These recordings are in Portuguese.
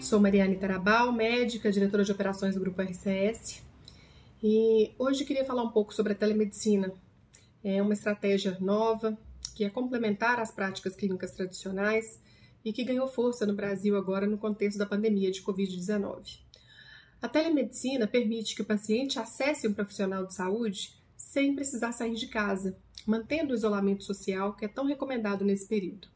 sou Mariane Tarabal, médica, diretora de operações do Grupo RCS. E hoje queria falar um pouco sobre a telemedicina. É uma estratégia nova que é complementar às práticas clínicas tradicionais e que ganhou força no Brasil agora no contexto da pandemia de Covid-19. A telemedicina permite que o paciente acesse um profissional de saúde sem precisar sair de casa, mantendo o isolamento social que é tão recomendado nesse período.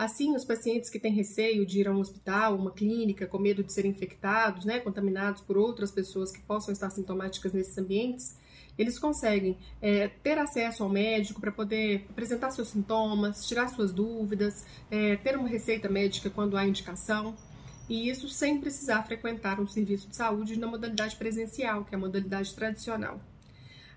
Assim, os pacientes que têm receio de ir a um hospital, uma clínica, com medo de serem infectados, né, contaminados por outras pessoas que possam estar sintomáticas nesses ambientes, eles conseguem é, ter acesso ao médico para poder apresentar seus sintomas, tirar suas dúvidas, é, ter uma receita médica quando há indicação, e isso sem precisar frequentar um serviço de saúde na modalidade presencial, que é a modalidade tradicional.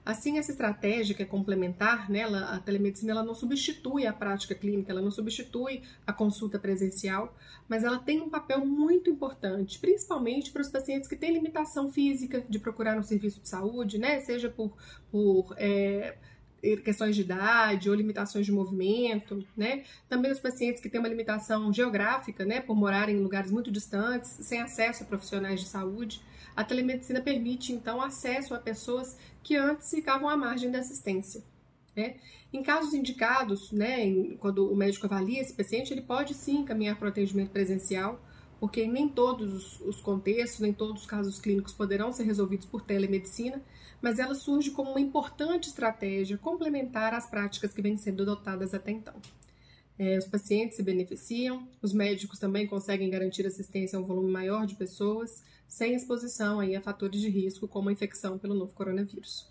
Assim, essa estratégia que é complementar, né, ela, a telemedicina ela não substitui a prática clínica, ela não substitui a consulta presencial, mas ela tem um papel muito importante, principalmente para os pacientes que têm limitação física de procurar um serviço de saúde, né, seja por, por é, questões de idade ou limitações de movimento, né? Também os pacientes que têm uma limitação geográfica, né, por morarem em lugares muito distantes, sem acesso a profissionais de saúde. A telemedicina permite, então, acesso a pessoas que antes ficavam à margem da assistência. Né? Em casos indicados, né, quando o médico avalia esse paciente, ele pode sim encaminhar para o atendimento presencial, porque nem todos os contextos, nem todos os casos clínicos poderão ser resolvidos por telemedicina, mas ela surge como uma importante estratégia complementar às práticas que vêm sendo adotadas até então. É, os pacientes se beneficiam, os médicos também conseguem garantir assistência a um volume maior de pessoas, sem exposição aí a fatores de risco como a infecção pelo novo coronavírus.